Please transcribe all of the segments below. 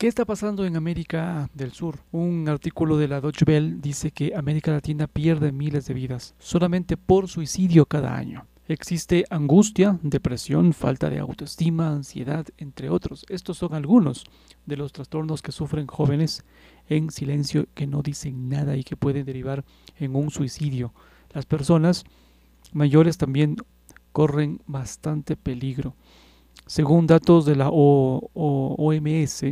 ¿Qué está pasando en América del Sur? Un artículo de la Deutsche Welle dice que América Latina pierde miles de vidas solamente por suicidio cada año. Existe angustia, depresión, falta de autoestima, ansiedad, entre otros. Estos son algunos de los trastornos que sufren jóvenes en silencio que no dicen nada y que pueden derivar en un suicidio. Las personas mayores también corren bastante peligro. Según datos de la OMS,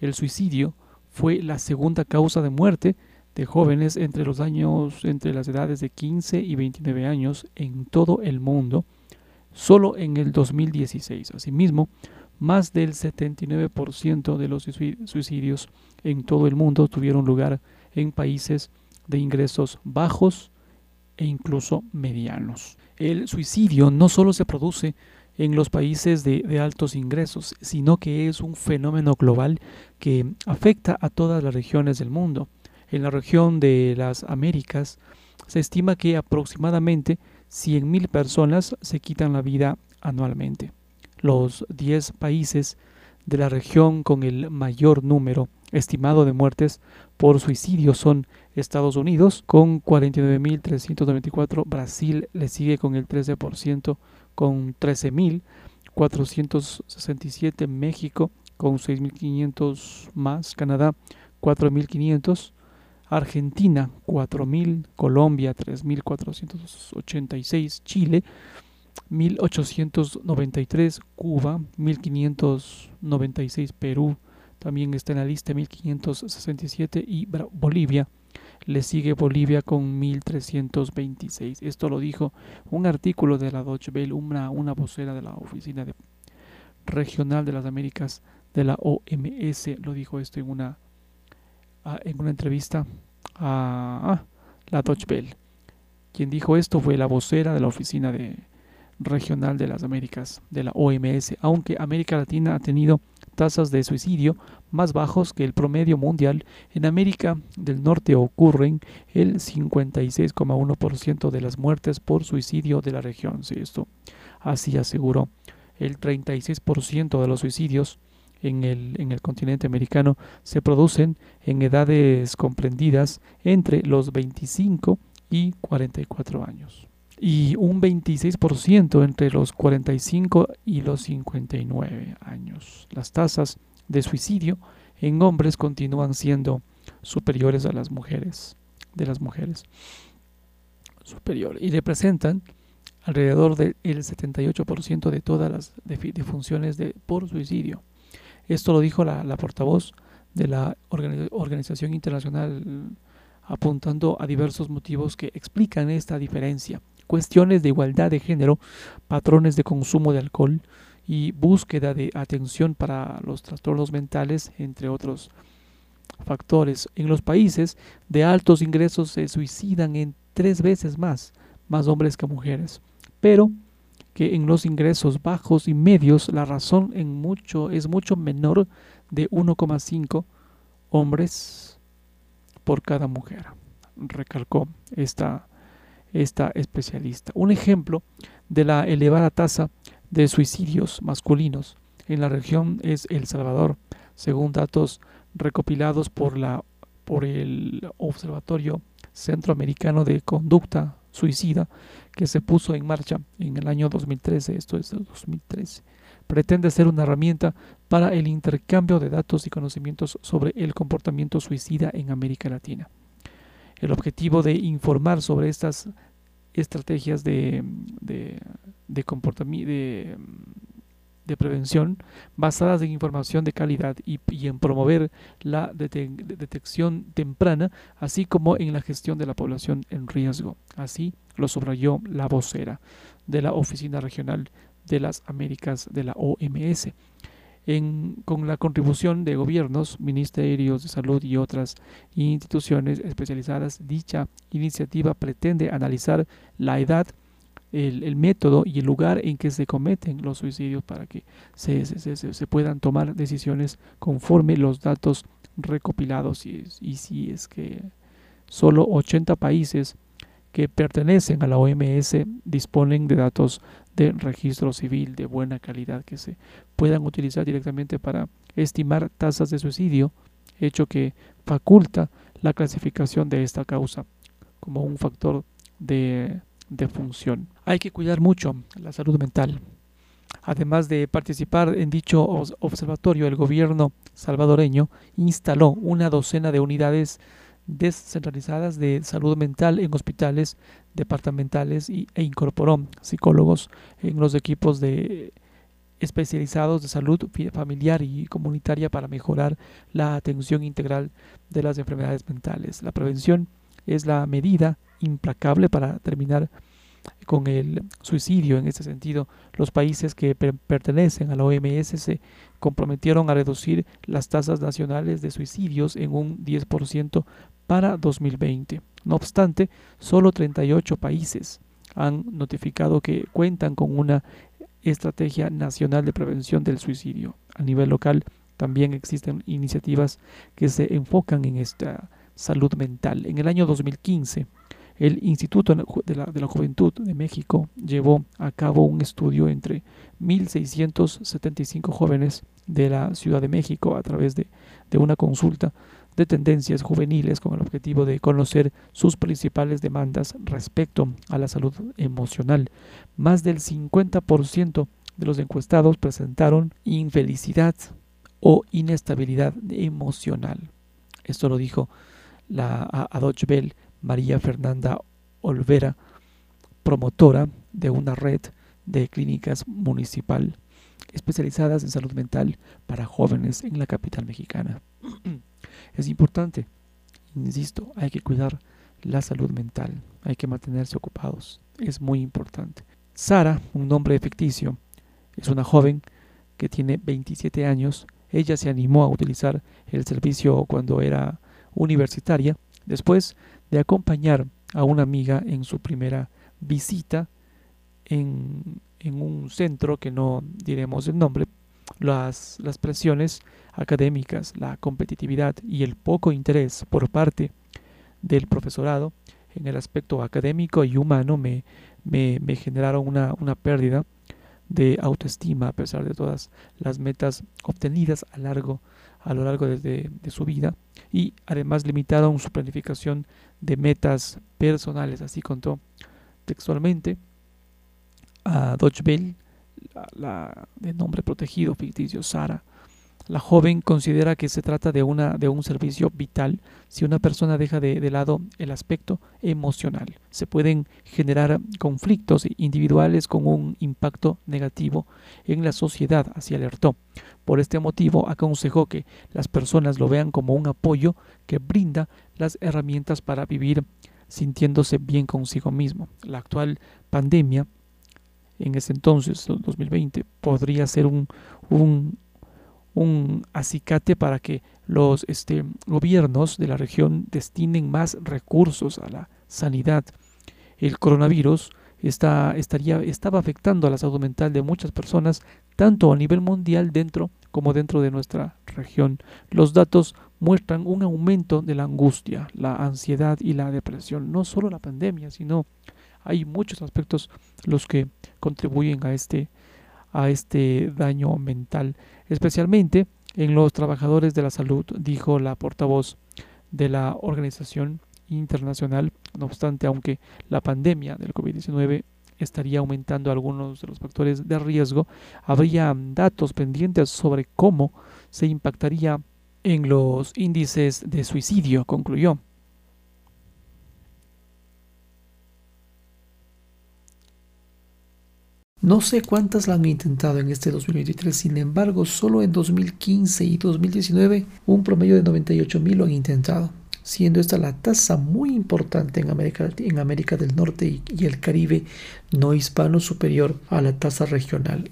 el suicidio fue la segunda causa de muerte de jóvenes entre los años entre las edades de 15 y 29 años en todo el mundo solo en el 2016. Asimismo, más del 79% de los suicidios en todo el mundo tuvieron lugar en países de ingresos bajos e incluso medianos. El suicidio no solo se produce en los países de, altos ingresos, sino que es un fenómeno global que afecta a todas las regiones del mundo. En la región de las Américas se estima que aproximadamente 100.000 personas se quitan la vida anualmente. Los 10 países de la región con el mayor número estimado de muertes por suicidio son Estados Unidos con 49.394, Brasil le sigue con el 13% con 13.467, México con 6.500 más, Canadá 4.500, Argentina 4.000, Colombia 3.486, Chile 1.893, Cuba 1.596, Perú también está en la lista 1.567 y Bolivia le sigue Bolivia con 1326. Esto lo dijo un artículo de la Deutsche Welle, una, una vocera de la Oficina Regional de las Américas de la OMS, lo dijo esto en una en una entrevista a, la Deutsche Welle. Quien dijo esto fue la vocera de la Oficina de, Regional de las Américas, de la OMS, aunque América Latina ha tenido tasas de suicidio más bajos que el promedio mundial, en América del Norte ocurren el 56,1% de las muertes por suicidio de la región. esto así aseguró. El 36% de los suicidios en el, en el continente americano se producen en edades comprendidas entre los 25 y 44 años y un 26% entre los 45 y los 59 años. Las tasas de suicidio en hombres continúan siendo superiores a las mujeres, de las mujeres. Superior y representan alrededor del 78% de todas las defunciones de, por suicidio. Esto lo dijo la, portavoz de la Organización Internacional apuntando a diversos motivos que explican esta diferencia. Cuestiones de igualdad de género, patrones de consumo de alcohol y búsqueda de atención para los trastornos mentales, entre otros factores. En los países de altos ingresos se suicidan en tres veces más, más hombres que mujeres. Pero que en los ingresos bajos y medios la razón en mucho es mucho menor de 1,5 hombres por cada mujer, recalcó esta, esta especialista. Un ejemplo de la elevada tasa de suicidios masculinos en la región es El Salvador, según datos recopilados por, la, por el Observatorio Centroamericano de Conducta Suicida, que se puso en marcha en el año 2013, esto es 2013. Pretende ser una herramienta para el intercambio de datos y conocimientos sobre el comportamiento suicida en América Latina. El objetivo de informar sobre estas estrategias de, de, de de, de prevención basadas en información de calidad y, en promover la detección temprana, así como en la gestión de la población en riesgo. Así lo subrayó la vocera de la Oficina Regional de las Américas de la OMS. En, con la contribución de gobiernos, ministerios de salud y otras instituciones especializadas, dicha iniciativa pretende analizar la edad, el, método y el lugar en que se cometen los suicidios para que se, se, puedan tomar decisiones conforme los datos recopilados. Y, y si es que solo 80 países que pertenecen a la OMS disponen de datos de registro civil de buena calidad que se puedan utilizar directamente para estimar tasas de suicidio, hecho que faculta la clasificación de esta causa como un factor de, de función. Hay que cuidar mucho la salud mental. Además de participar en dicho observatorio, el gobierno salvadoreño instaló una docena de unidades descentralizadas de salud mental en hospitales departamentales y, e incorporó psicólogos en los equipos de especializados de salud familiar y comunitaria para mejorar la atención integral de las enfermedades mentales. La prevención es la medida implacable para terminar con el suicidio. En este sentido, los países que pertenecen a la OMS se comprometieron a reducir las tasas nacionales de suicidios en un 10% para 2020. No obstante, solo 38 países han notificado que cuentan con una estrategia nacional de prevención del suicidio. A nivel local también existen iniciativas que se enfocan en esta salud mental. En el año 2015, el Instituto de la, Juventud de México llevó a cabo un estudio entre 1.675 jóvenes de la Ciudad de México a través de, de una consulta de tendencias juveniles con el objetivo de conocer sus principales demandas respecto a la salud emocional. Más del 50% de los encuestados presentaron infelicidad o inestabilidad emocional. Esto lo dijo la Adoch Bell María Fernanda Olvera, promotora de una red de clínicas municipal especializadas en salud mental para jóvenes en la capital mexicana. Es importante, insisto, hay que cuidar la salud mental, hay que mantenerse ocupados, es muy importante. Sara, un nombre ficticio, es una joven que tiene 27 años. Ella se animó a utilizar el servicio cuando era universitaria, después de acompañar a una amiga en su primera visita en, en un centro que no diremos el nombre, las, las presiones académicas, la competitividad y el poco interés por parte del profesorado en el aspecto académico y humano me, me, generaron una, una pérdida de autoestima a pesar de todas las metas obtenidas a, largo, a lo largo de, su vida y además limitaron su planificación de metas personales. Así contó textualmente a Dodge Bell, la, de nombre protegido ficticio Sara, la joven considera que se trata de, una, de un servicio vital si una persona deja de, lado el aspecto emocional. Se pueden generar conflictos individuales con un impacto negativo en la sociedad, así alertó. Por este motivo, aconsejó que las personas lo vean como un apoyo que brinda las herramientas para vivir sintiéndose bien consigo mismo. La actual pandemia, en ese entonces, 2020, podría ser un, un un acicate para que los este, gobiernos de la región destinen más recursos a la sanidad. El coronavirus está, estaría, estaba afectando a la salud mental de muchas personas, tanto a nivel mundial dentro como dentro de nuestra región. Los datos muestran un aumento de la angustia, la ansiedad y la depresión. No solo la pandemia, sino hay muchos aspectos los que contribuyen a este, a este daño mental especialmente en los trabajadores de la salud, dijo la portavoz de la Organización Internacional. No obstante, aunque la pandemia del COVID-19 estaría aumentando algunos de los factores de riesgo, habría datos pendientes sobre cómo se impactaría en los índices de suicidio, concluyó. No sé cuántas la han intentado en este 2023, sin embargo, solo en 2015 y 2019 un promedio de 98 mil lo han intentado, siendo esta la tasa muy importante en América, del Norte y, y el Caribe no hispano superior a la tasa regional.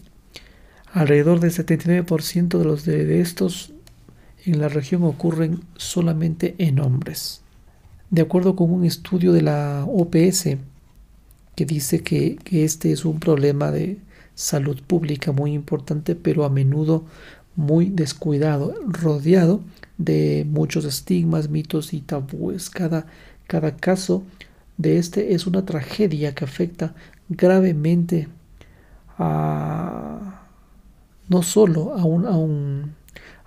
Alrededor del 79% de los de estos en la región ocurren solamente en hombres. De acuerdo con un estudio de la OPS, que dice que, este es un problema de salud pública muy importante, pero a menudo muy descuidado, rodeado de muchos estigmas, mitos y tabúes. Cada, cada caso de este es una tragedia que afecta gravemente a no solo a un, a un,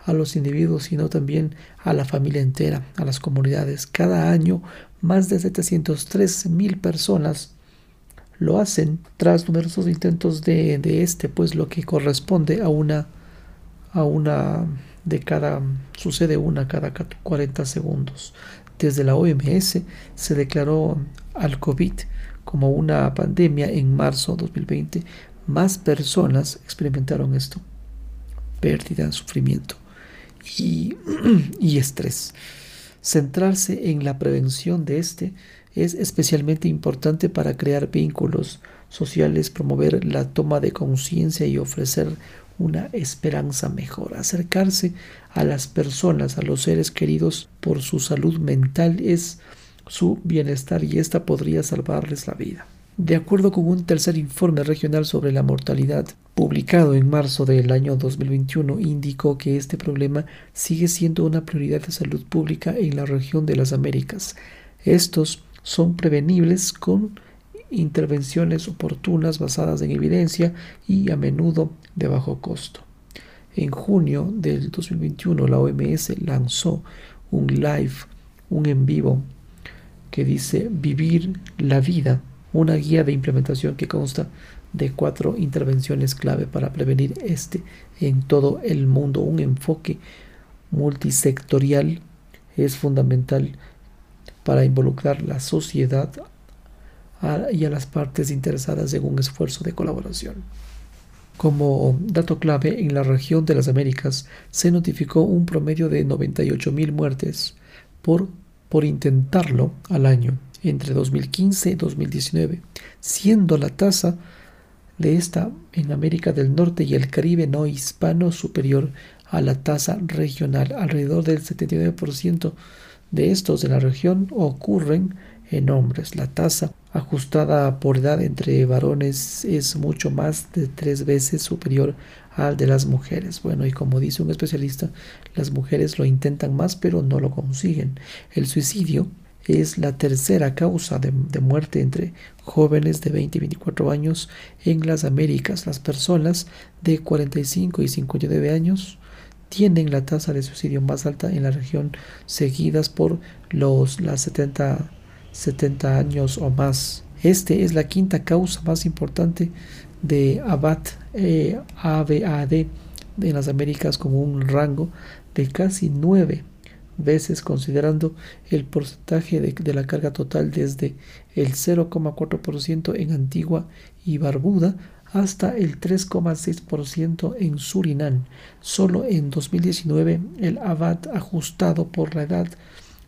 a los individuos, sino también a la familia entera, a las comunidades. Cada año, más de 703 mil personas lo hacen tras numerosos intentos de, este, pues lo que corresponde a una, a una de cada, sucede una cada 40 segundos. Desde la OMS se declaró al COVID como una pandemia en marzo de 2020. Más personas experimentaron esto. Pérdida, sufrimiento y, y estrés. Centrarse en la prevención de este es especialmente importante para crear vínculos sociales, promover la toma de conciencia y ofrecer una esperanza mejor. Acercarse a las personas, a los seres queridos por su salud mental es su bienestar y esta podría salvarles la vida. De acuerdo con un tercer informe regional sobre la mortalidad publicado en marzo del año 2021, indicó que este problema sigue siendo una prioridad de salud pública en la región de las Américas. Estos son prevenibles con intervenciones oportunas basadas en evidencia y a menudo de bajo costo. En junio del 2021 la OMS lanzó un live, un en vivo que dice Vivir la vida, una guía de implementación que consta de cuatro intervenciones clave para prevenir este en todo el mundo. Un enfoque multisectorial es fundamental para involucrar la sociedad y a las partes interesadas en un esfuerzo de colaboración. Como dato clave, en la región de las Américas se notificó un promedio de 98.000 muertes por, por intentarlo al año entre 2015 y 2019, siendo la tasa de esta en América del Norte y el Caribe no hispano superior a la tasa regional. Alrededor del 79% de estos de la región ocurren en hombres. La tasa ajustada por edad entre varones es mucho más de tres veces superior al de las mujeres. Bueno, y como dice un especialista, las mujeres lo intentan más pero no lo consiguen. El suicidio es la tercera causa de, de, muerte entre jóvenes de 20 y 24 años en las Américas. Las personas de 45 y 59 años tienen la tasa de suicidio más alta en la región, seguidas por los las 70 70 años o más. Este es la quinta causa más importante de ABAT, eh, ABAD en las Américas con un rango de casi nueve veces considerando el porcentaje de, la carga total desde el 0,4% en Antigua y Barbuda hasta el 3,6% en Surinam. Solo en 2019 el ABAT ajustado por la edad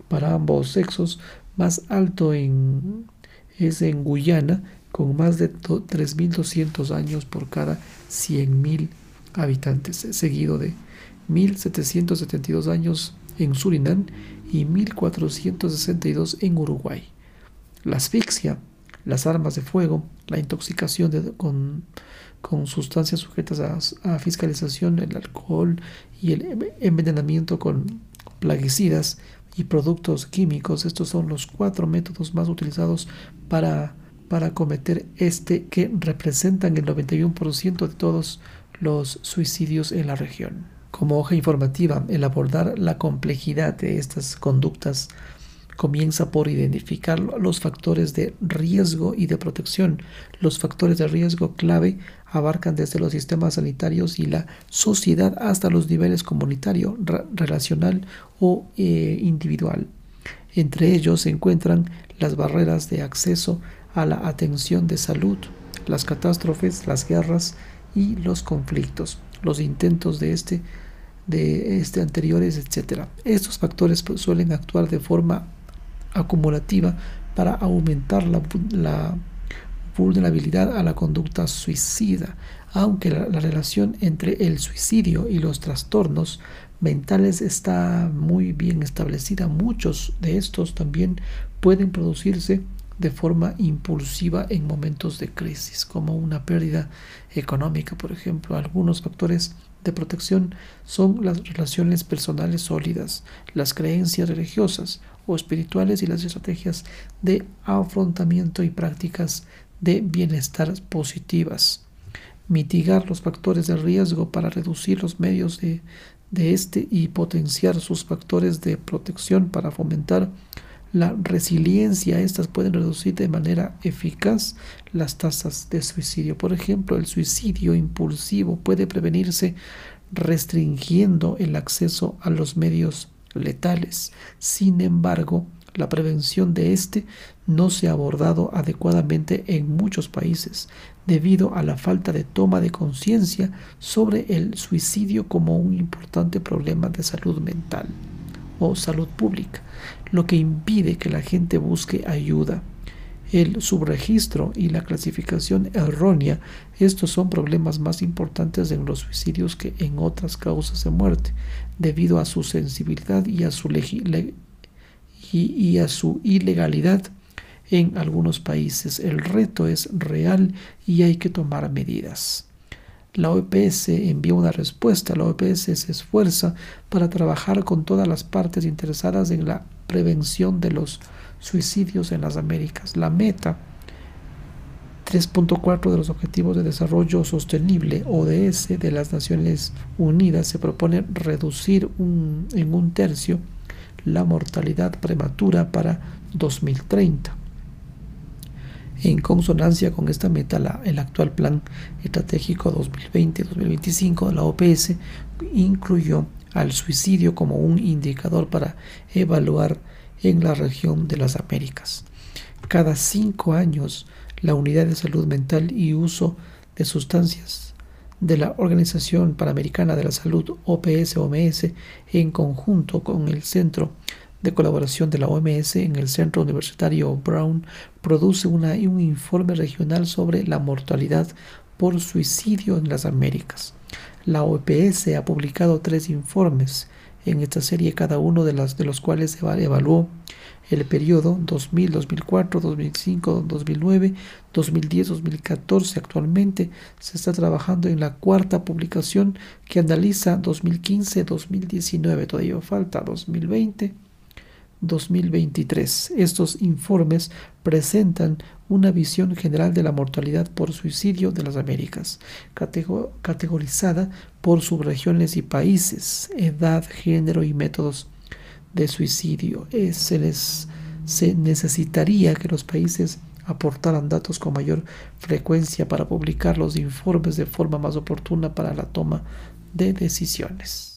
para ambos sexos más alto es en Guyana, con más de 3.200 años por cada 100.000 habitantes, seguido de 1.772 años en Surinam y 1.462 en Uruguay. La asfixia, las armas de fuego, la intoxicación con, con, sustancias sujetas a, a, fiscalización, el alcohol y el envenenamiento con plaguicidas y productos químicos. Estos son los cuatro métodos más utilizados para, para cometer este que representan el 91% de todos los suicidios en la región. Como hoja informativa, el abordar la complejidad de estas conductas comienza por identificar los factores de riesgo y de protección. Los factores de riesgo clave abarcan desde los sistemas sanitarios y la sociedad hasta los niveles comunitario, relacional o eh, individual. Entre ellos se encuentran las barreras de acceso a la atención de salud, las catástrofes, las guerras y los conflictos, los intentos de este de este anteriores, etc. Estos factores pues, suelen actuar de forma acumulativa para aumentar la, vulnerabilidad a la conducta suicida, aunque la, la, relación entre el suicidio y los trastornos mentales está muy bien establecida. Muchos de estos también pueden producirse de forma impulsiva en momentos de crisis, como una pérdida económica, por ejemplo. Algunos factores de protección son las relaciones personales sólidas, las creencias religiosas o espirituales y las estrategias de afrontamiento y prácticas de bienestar positivas. Mitigar los factores de riesgo para reducir los medios de, de este y potenciar sus factores de protección para fomentar la resiliencia. Estas pueden reducir de manera eficaz las tasas de suicidio. Por ejemplo, el suicidio impulsivo puede prevenirse restringiendo el acceso a los medios letales. Sin embargo, la prevención de este no se ha abordado adecuadamente en muchos países debido a la falta de toma de conciencia sobre el suicidio como un importante problema de salud mental o salud pública, lo que impide que la gente busque ayuda. El subregistro y la clasificación errónea, estos son problemas más importantes en los suicidios que en otras causas de muerte, debido a su sensibilidad y a su y, a su ilegalidad en algunos países. El reto es real y hay que tomar medidas. La OPS envía una respuesta. La OPS se esfuerza para trabajar con todas las partes interesadas en la prevención de los suicidios en las Américas. La meta 3.4 de los Objetivos de Desarrollo Sostenible, ODS, de las Naciones Unidas, se propone reducir en un tercio la mortalidad prematura para 2030. En consonancia con esta meta, el actual Plan Estratégico 2020-2025 de la OPS incluyó al suicidio como un indicador para evaluar en la región de las Américas. Cada cinco años, la Unidad de Salud Mental y Uso de Sustancias de la Organización Panamericana de la Salud, OPS-OMS, en conjunto con el Centro de Colaboración de la OMS en el Centro Universitario Brown, produce una, un informe regional sobre la mortalidad por suicidio en las Américas. La OPS ha publicado tres informes en esta serie, cada uno de, las, de los cuales evaluó el periodo 2000, 2004, 2005, 2009, 2010, 2014. Actualmente se está trabajando en la cuarta publicación que analiza 2015, 2019. Todavía falta 2020. 2023. Estos informes presentan una visión general de la mortalidad por suicidio de las Américas, categorizada por subregiones y países, edad, género y métodos de suicidio. Eh, se les se necesitaría que los países aportaran datos con mayor frecuencia para publicar los informes de forma más oportuna para la toma de decisiones.